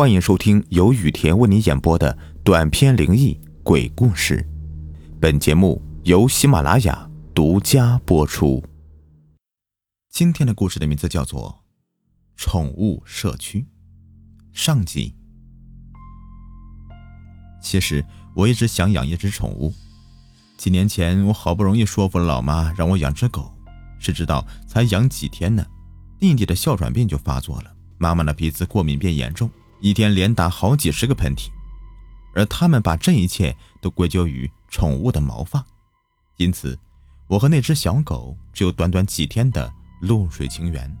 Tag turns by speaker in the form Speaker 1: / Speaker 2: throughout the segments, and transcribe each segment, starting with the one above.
Speaker 1: 欢迎收听由雨田为你演播的短篇灵异鬼故事。本节目由喜马拉雅独家播出。今天的故事的名字叫做《宠物社区》上集。其实我一直想养一只宠物。几年前，我好不容易说服了老妈让我养只狗，谁知道才养几天呢，弟弟的哮喘病就发作了，妈妈的鼻子过敏变严重。一天连打好几十个喷嚏，而他们把这一切都归咎于宠物的毛发，因此，我和那只小狗只有短短几天的露水情缘，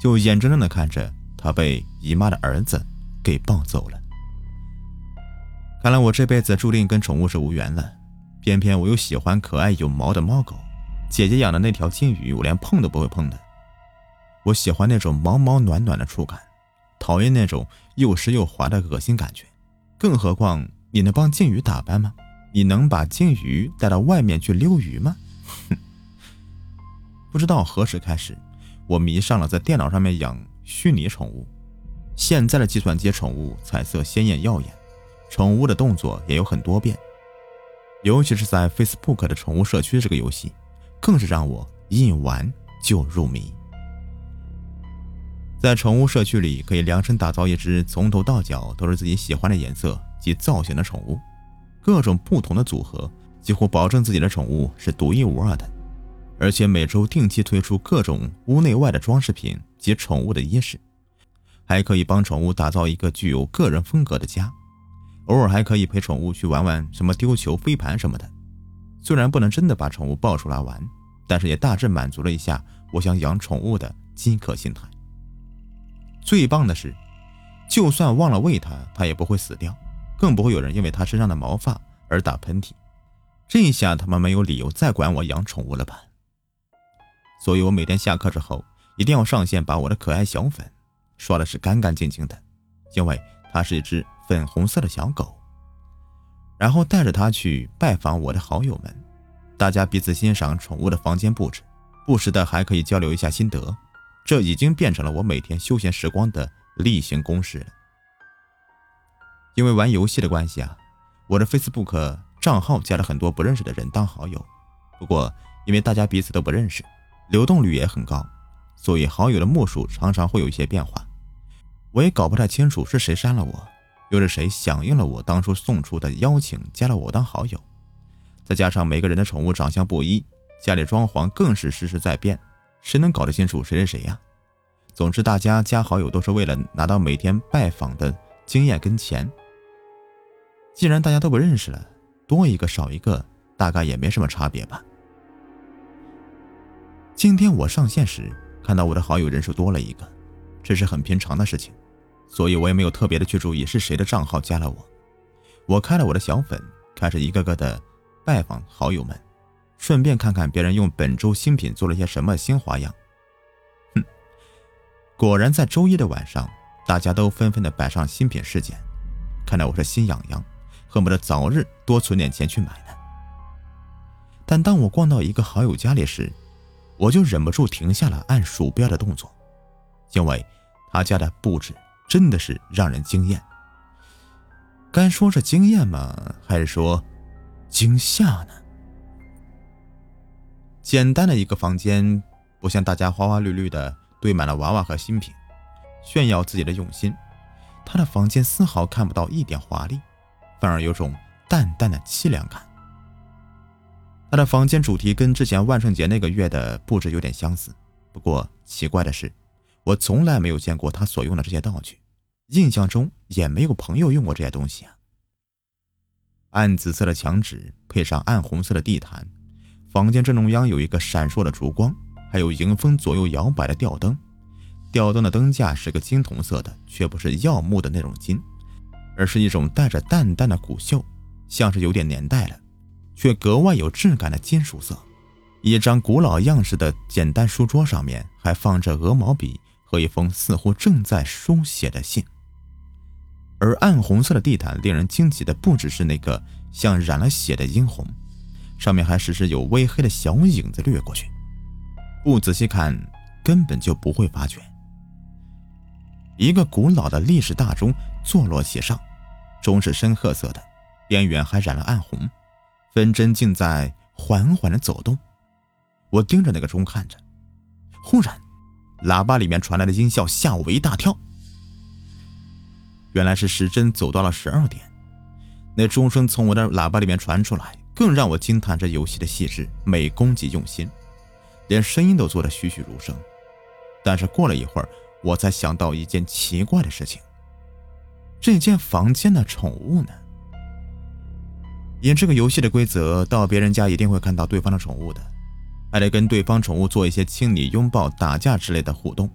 Speaker 1: 就眼睁睁的看着它被姨妈的儿子给抱走了。看来我这辈子注定跟宠物是无缘了。偏偏我又喜欢可爱有毛的猫狗，姐姐养的那条金鱼，我连碰都不会碰的。我喜欢那种毛毛暖暖的触感。讨厌那种又湿又滑的恶心感觉，更何况你能帮鲸鱼打扮吗？你能把鲸鱼带到外面去溜鱼吗？哼！不知道何时开始，我迷上了在电脑上面养虚拟宠物。现在的计算机宠物彩色鲜艳耀眼，宠物的动作也有很多变，尤其是在 Facebook 的宠物社区这个游戏，更是让我一玩就入迷。在宠物社区里，可以量身打造一只从头到脚都是自己喜欢的颜色及造型的宠物，各种不同的组合，几乎保证自己的宠物是独一无二的。而且每周定期推出各种屋内外的装饰品及宠物的衣饰，还可以帮宠物打造一个具有个人风格的家。偶尔还可以陪宠物去玩玩什么丢球、飞盘什么的。虽然不能真的把宠物抱出来玩，但是也大致满足了一下我想养宠物的饥渴心态。最棒的是，就算忘了喂它，它也不会死掉，更不会有人因为它身上的毛发而打喷嚏。这下他们没有理由再管我养宠物了吧？所以我每天下课之后一定要上线把我的可爱小粉刷的是干干净净的，因为它是一只粉红色的小狗。然后带着它去拜访我的好友们，大家彼此欣赏宠物的房间布置，不时的还可以交流一下心得。这已经变成了我每天休闲时光的例行公事了。因为玩游戏的关系啊，我的 Facebook 账号加了很多不认识的人当好友。不过因为大家彼此都不认识，流动率也很高，所以好友的目数常常会有一些变化。我也搞不太清楚是谁删了我，又是谁响应了我当初送出的邀请加了我当好友。再加上每个人的宠物长相不一，家里装潢更是时时在变。谁能搞得清楚谁是谁呀？总之，大家加好友都是为了拿到每天拜访的经验跟钱。既然大家都不认识了，多一个少一个，大概也没什么差别吧。今天我上线时看到我的好友人数多了一个，这是很平常的事情，所以我也没有特别的去注意是谁的账号加了我。我开了我的小粉，开始一个个的拜访好友们。顺便看看别人用本周新品做了些什么新花样。哼，果然在周一的晚上，大家都纷纷的摆上新品事件，看得我是心痒痒，恨不得早日多存点钱去买呢。但当我逛到一个好友家里时，我就忍不住停下了按鼠标的动作，因为他家的布置真的是让人惊艳。该说是惊艳吗？还是说惊吓呢？简单的一个房间，不像大家花花绿绿的堆满了娃娃和新品，炫耀自己的用心。他的房间丝毫看不到一点华丽，反而有种淡淡的凄凉感。他的房间主题跟之前万圣节那个月的布置有点相似，不过奇怪的是，我从来没有见过他所用的这些道具，印象中也没有朋友用过这些东西啊。暗紫色的墙纸配上暗红色的地毯。房间正中央有一个闪烁的烛光，还有迎风左右摇摆的吊灯。吊灯的灯架是个金铜色的，却不是耀目的那种金，而是一种带着淡淡的古锈，像是有点年代了，却格外有质感的金属色。一张古老样式的简单书桌上面还放着鹅毛笔和一封似乎正在书写的信。而暗红色的地毯令人惊奇的不只是那个像染了血的殷红。上面还时时有微黑的小影子掠过去，不仔细看根本就不会发觉。一个古老的历史大钟坐落其上，钟是深褐色的，边缘还染了暗红，分针竟在缓缓的走动。我盯着那个钟看着，忽然，喇叭里面传来的音效吓我一大跳。原来是时针走到了十二点，那钟声从我的喇叭里面传出来，更让我惊叹这游戏的细致、美工及用心，连声音都做得栩栩如生。但是过了一会儿，我才想到一件奇怪的事情：这间房间的宠物呢？演这个游戏的规则，到别人家一定会看到对方的宠物的。还得跟对方宠物做一些亲昵、拥抱、打架之类的互动。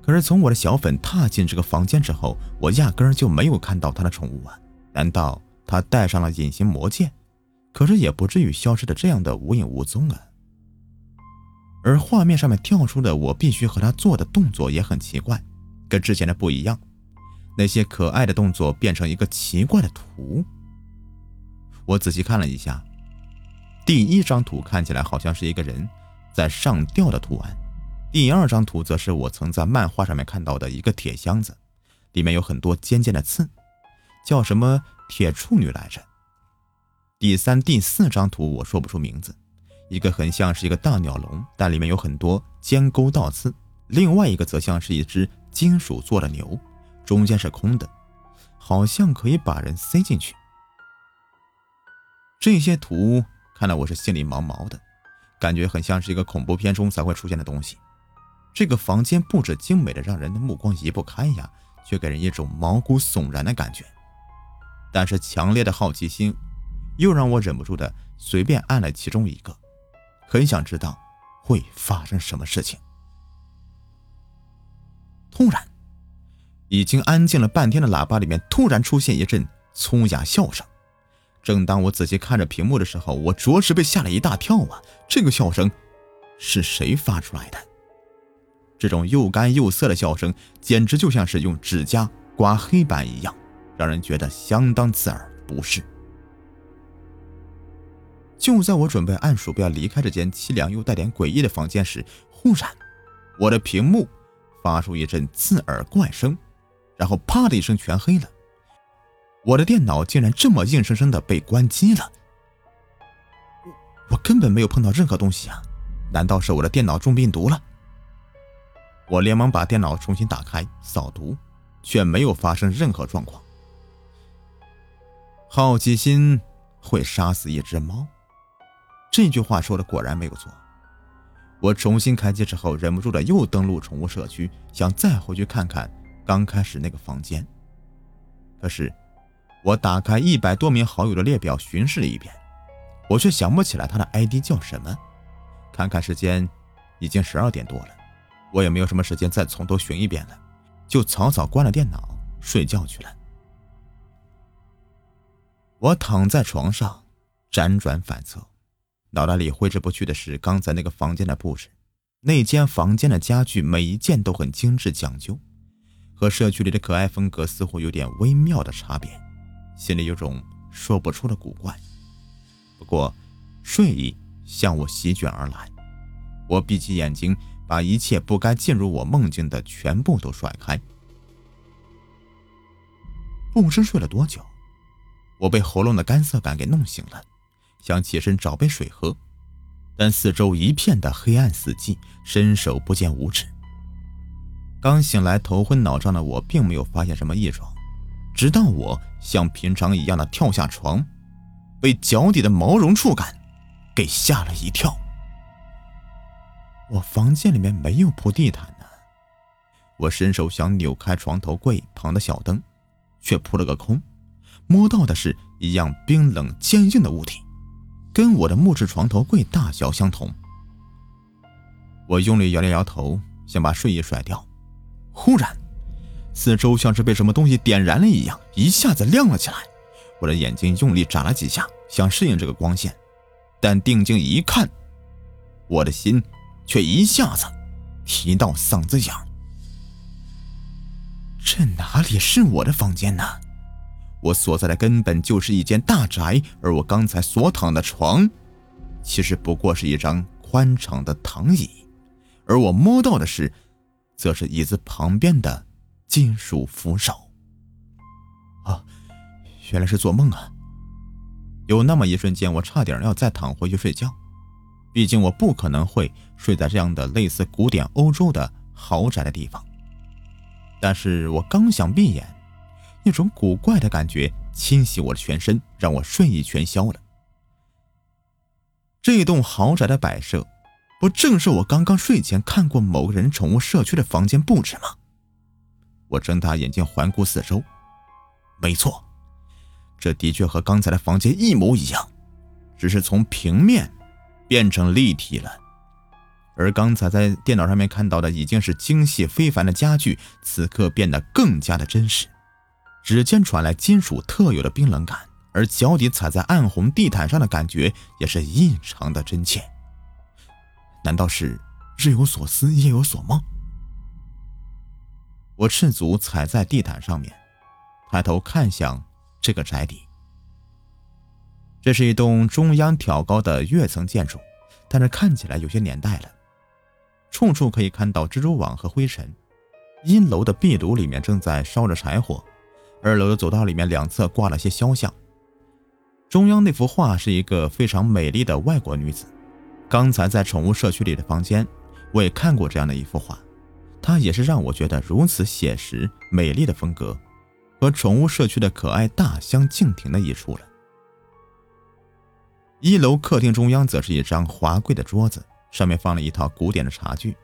Speaker 1: 可是从我的小粉踏进这个房间之后，我压根儿就没有看到他的宠物啊！难道他戴上了隐形魔戒？可是也不至于消失的这样的无影无踪啊！而画面上面跳出的我必须和他做的动作也很奇怪，跟之前的不一样。那些可爱的动作变成一个奇怪的图。我仔细看了一下。第一张图看起来好像是一个人在上吊的图案，第二张图则是我曾在漫画上面看到的一个铁箱子，里面有很多尖尖的刺，叫什么铁处女来着。第三、第四张图我说不出名字，一个很像是一个大鸟笼，但里面有很多尖钩倒刺；另外一个则像是一只金属做的牛，中间是空的，好像可以把人塞进去。这些图。看得我是心里毛毛的，感觉很像是一个恐怖片中才会出现的东西。这个房间布置精美的，让人的目光移不开呀，却给人一种毛骨悚然的感觉。但是强烈的好奇心，又让我忍不住的随便按了其中一个，很想知道会发生什么事情。突然，已经安静了半天的喇叭里面突然出现一阵粗哑笑声。正当我仔细看着屏幕的时候，我着实被吓了一大跳啊！这个笑声是谁发出来的？这种又干又涩的笑声，简直就像是用指甲刮黑板一样，让人觉得相当刺耳不适。就在我准备按鼠标离开这间凄凉又带点诡异的房间时，忽然，我的屏幕发出一阵刺耳怪声，然后啪的一声全黑了。我的电脑竟然这么硬生生的被关机了！我我根本没有碰到任何东西啊！难道是我的电脑中病毒了？我连忙把电脑重新打开扫毒，却没有发生任何状况。好奇心会杀死一只猫，这句话说的果然没有错。我重新开机之后，忍不住的又登录宠物社区，想再回去看看刚开始那个房间，可是。我打开一百多名好友的列表，巡视了一遍，我却想不起来他的 ID 叫什么。看看时间，已经十二点多了，我也没有什么时间再从头寻一遍了，就草草关了电脑，睡觉去了。我躺在床上，辗转反侧，脑袋里挥之不去的是刚才那个房间的布置。那间房间的家具每一件都很精致讲究，和社区里的可爱风格似乎有点微妙的差别。心里有种说不出的古怪，不过睡意向我席卷而来，我闭起眼睛，把一切不该进入我梦境的全部都甩开。不知睡了多久，我被喉咙的干涩感给弄醒了，想起身找杯水喝，但四周一片的黑暗死寂，伸手不见五指。刚醒来头昏脑胀的我，并没有发现什么异状。直到我像平常一样的跳下床，被脚底的毛绒触感给吓了一跳。我房间里面没有铺地毯呢，我伸手想扭开床头柜旁的小灯，却扑了个空，摸到的是一样冰冷坚硬的物体，跟我的木质床头柜大小相同。我用力摇了摇头，想把睡意甩掉，忽然。四周像是被什么东西点燃了一样，一下子亮了起来。我的眼睛用力眨了几下，想适应这个光线，但定睛一看，我的心却一下子提到嗓子眼。这哪里是我的房间呢？我所在的根本就是一间大宅，而我刚才所躺的床，其实不过是一张宽敞的躺椅，而我摸到的是，则是椅子旁边的。金属扶手。啊，原来是做梦啊！有那么一瞬间，我差点要再躺回去睡觉。毕竟我不可能会睡在这样的类似古典欧洲的豪宅的地方。但是我刚想闭眼，一种古怪的感觉侵袭我的全身，让我睡意全消了。这栋豪宅的摆设，不正是我刚刚睡前看过某个人宠物社区的房间布置吗？我睁大眼睛环顾四周，没错，这的确和刚才的房间一模一样，只是从平面变成立体了。而刚才在电脑上面看到的已经是精细非凡的家具，此刻变得更加的真实。指尖传来金属特有的冰冷感，而脚底踩在暗红地毯上的感觉也是异常的真切。难道是日有所思，夜有所梦？我赤足踩在地毯上面，抬头看向这个宅邸。这是一栋中央挑高的跃层建筑，但是看起来有些年代了。处处可以看到蜘蛛网和灰尘。阴楼的壁炉里面正在烧着柴火，二楼的走道里面两侧挂了些肖像。中央那幅画是一个非常美丽的外国女子。刚才在宠物社区里的房间，我也看过这样的一幅画，它也是让我觉得如此写实美丽的风格，和宠物社区的可爱大相径庭的一处了。一楼客厅中央则是一张华贵的桌子。上面放了一套古典的茶具，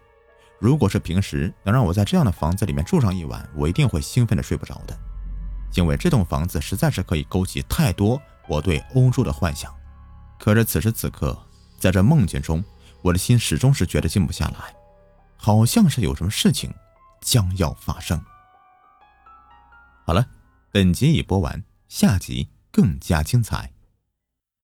Speaker 1: 如果是平时能让我在这样的房子里面住上一晚，我一定会兴奋的睡不着的，因为这栋房子实在是可以勾起太多我对欧洲的幻想。可是此时此刻，在这梦境中，我的心始终是觉得静不下来，好像是有什么事情将要发生。好了，本集已播完，下集更加精彩。